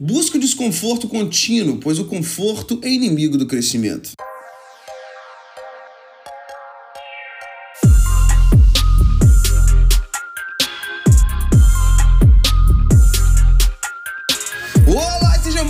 Busque o desconforto contínuo, pois o conforto é inimigo do crescimento.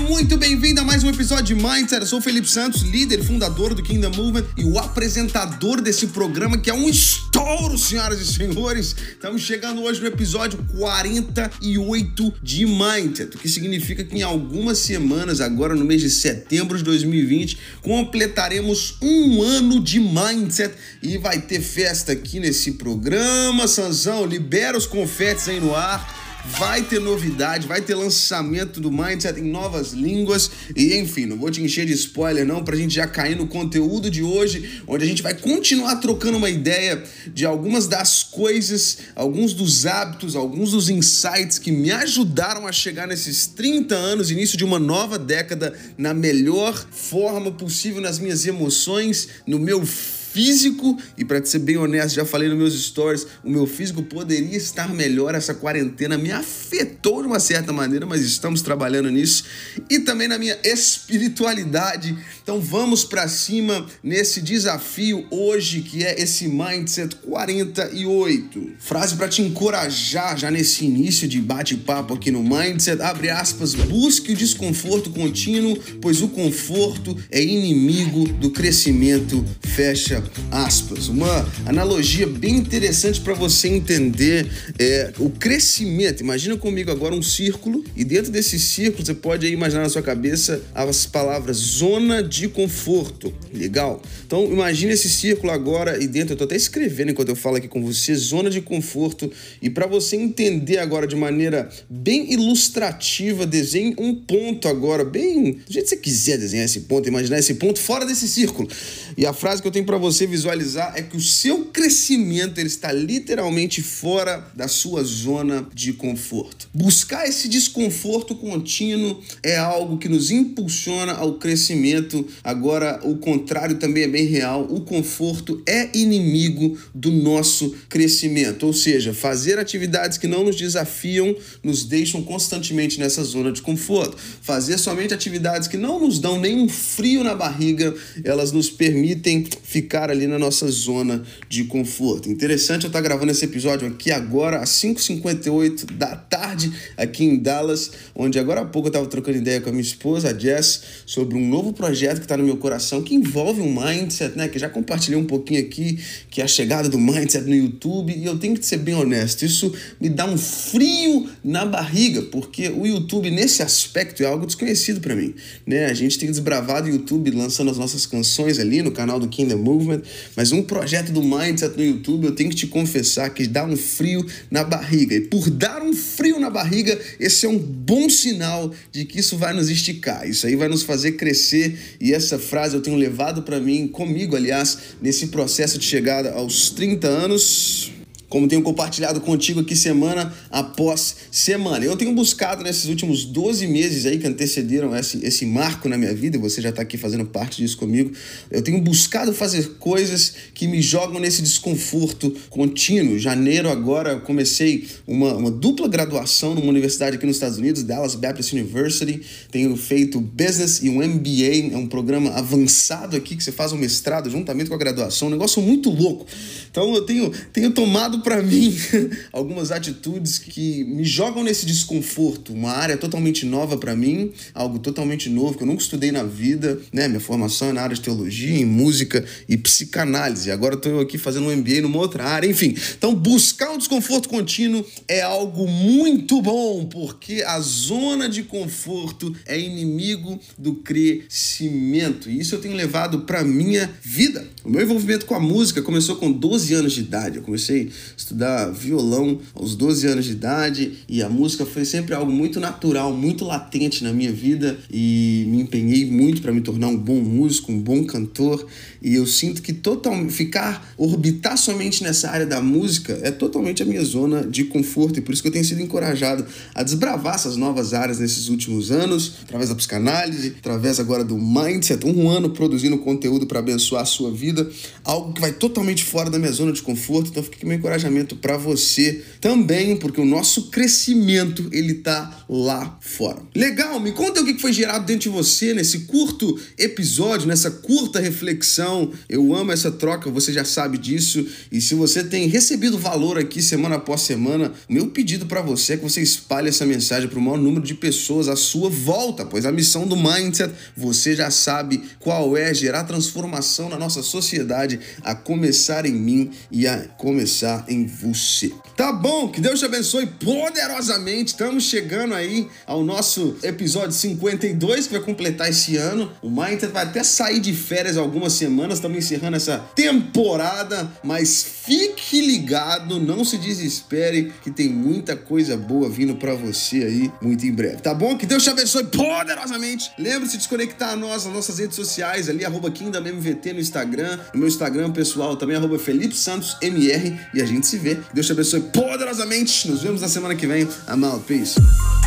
Muito bem-vindo a mais um episódio de Mindset. Eu sou o Felipe Santos, líder, fundador do Kingdom Movement e o apresentador desse programa que é um estouro, senhoras e senhores. Estamos chegando hoje no episódio 48 de Mindset, o que significa que em algumas semanas, agora no mês de setembro de 2020, completaremos um ano de Mindset e vai ter festa aqui nesse programa. Sanzão, libera os confetes aí no ar vai ter novidade, vai ter lançamento do Mindset em novas línguas. E enfim, não vou te encher de spoiler não, pra gente já cair no conteúdo de hoje, onde a gente vai continuar trocando uma ideia de algumas das coisas, alguns dos hábitos, alguns dos insights que me ajudaram a chegar nesses 30 anos, início de uma nova década, na melhor forma possível nas minhas emoções, no meu físico, e para ser bem honesto, já falei nos meus stories, o meu físico poderia estar melhor. Essa quarentena me afetou de uma certa maneira, mas estamos trabalhando nisso. E também na minha espiritualidade. Então vamos para cima nesse desafio hoje, que é esse Mindset 48. Frase para te encorajar já nesse início de bate-papo aqui no Mindset. Abre aspas, busque o desconforto contínuo, pois o conforto é inimigo do crescimento. Fecha aspas. Uma analogia bem interessante para você entender é, o crescimento. Imagina comigo agora um círculo e dentro desse círculo você pode imaginar na sua cabeça as palavras zona de conforto. Legal? Então imagine esse círculo agora e dentro, eu tô até escrevendo enquanto eu falo aqui com você, zona de conforto. E para você entender agora de maneira bem ilustrativa, desenhe um ponto agora, bem do jeito que você quiser desenhar esse ponto, imaginar esse ponto fora desse círculo. E a frase que eu tenho para você você visualizar é que o seu crescimento ele está literalmente fora da sua zona de conforto. Buscar esse desconforto contínuo é algo que nos impulsiona ao crescimento. Agora, o contrário também é bem real. O conforto é inimigo do nosso crescimento. Ou seja, fazer atividades que não nos desafiam nos deixam constantemente nessa zona de conforto. Fazer somente atividades que não nos dão nenhum frio na barriga, elas nos permitem ficar ali na nossa zona de conforto. Interessante eu estar gravando esse episódio aqui agora, às 5h58 da tarde, aqui em Dallas, onde agora há pouco eu estava trocando ideia com a minha esposa, a Jess, sobre um novo projeto que está no meu coração, que envolve um mindset, né? Que já compartilhei um pouquinho aqui, que é a chegada do mindset no YouTube, e eu tenho que ser bem honesto, isso me dá um frio na barriga, porque o YouTube, nesse aspecto, é algo desconhecido para mim, né? A gente tem desbravado o YouTube lançando as nossas canções ali no canal do Kingdom Movement, mas um projeto do Mindset no YouTube, eu tenho que te confessar que dá um frio na barriga. E por dar um frio na barriga, esse é um bom sinal de que isso vai nos esticar, isso aí vai nos fazer crescer. E essa frase eu tenho levado para mim, comigo, aliás, nesse processo de chegada aos 30 anos como tenho compartilhado contigo aqui semana após semana. Eu tenho buscado nesses últimos 12 meses aí que antecederam esse, esse marco na minha vida, você já está aqui fazendo parte disso comigo. Eu tenho buscado fazer coisas que me jogam nesse desconforto contínuo. Janeiro agora eu comecei uma, uma dupla graduação numa universidade aqui nos Estados Unidos, Dallas Baptist University. Tenho feito Business e um MBA, é um programa avançado aqui que você faz um mestrado juntamente com a graduação, um negócio muito louco. Então eu tenho, tenho tomado para mim algumas atitudes que me jogam nesse desconforto, uma área totalmente nova para mim, algo totalmente novo que eu nunca estudei na vida, né? Minha formação é na área de teologia, em música e psicanálise. Agora estou aqui fazendo um MBA numa outra área, enfim. Então, buscar um desconforto contínuo é algo muito bom, porque a zona de conforto é inimigo do crescimento. E isso eu tenho levado para minha vida. O meu envolvimento com a música começou com 12 anos de idade. Eu comecei estudar violão aos 12 anos de idade e a música foi sempre algo muito natural, muito latente na minha vida e me empenhei muito para me tornar um bom músico, um bom cantor e eu sinto que total, ficar, orbitar somente nessa área da música é totalmente a minha zona de conforto e por isso que eu tenho sido encorajado a desbravar essas novas áreas nesses últimos anos, através da psicanálise, através agora do mindset, um ano produzindo conteúdo para abençoar a sua vida, algo que vai totalmente fora da minha zona de conforto, então fiquei meio encorajado encorajamento para você também, porque o nosso crescimento ele tá lá fora. Legal, me conta o que foi gerado dentro de você nesse curto episódio, nessa curta reflexão. Eu amo essa troca, você já sabe disso. E se você tem recebido valor aqui semana após semana, meu pedido para você é que você espalhe essa mensagem para o maior número de pessoas à sua volta, pois a missão do Mindset, você já sabe qual é, gerar transformação na nossa sociedade, a começar em mim e a começar em você. Tá bom? Que Deus te abençoe poderosamente. Estamos chegando aí ao nosso episódio 52 que vai completar esse ano. O Mindset vai até sair de férias algumas semanas, estamos encerrando essa temporada, mas fique ligado, não se desespere que tem muita coisa boa vindo para você aí muito em breve, tá bom? Que Deus te abençoe poderosamente. Lembre-se de se conectar a nós, nas nossas redes sociais ali, arroba KingdomMVT no Instagram, no meu Instagram pessoal também, arroba Felipe Santos MR, e a gente se vê. Deus te abençoe poderosamente. Nos vemos na semana que vem. Out. Peace.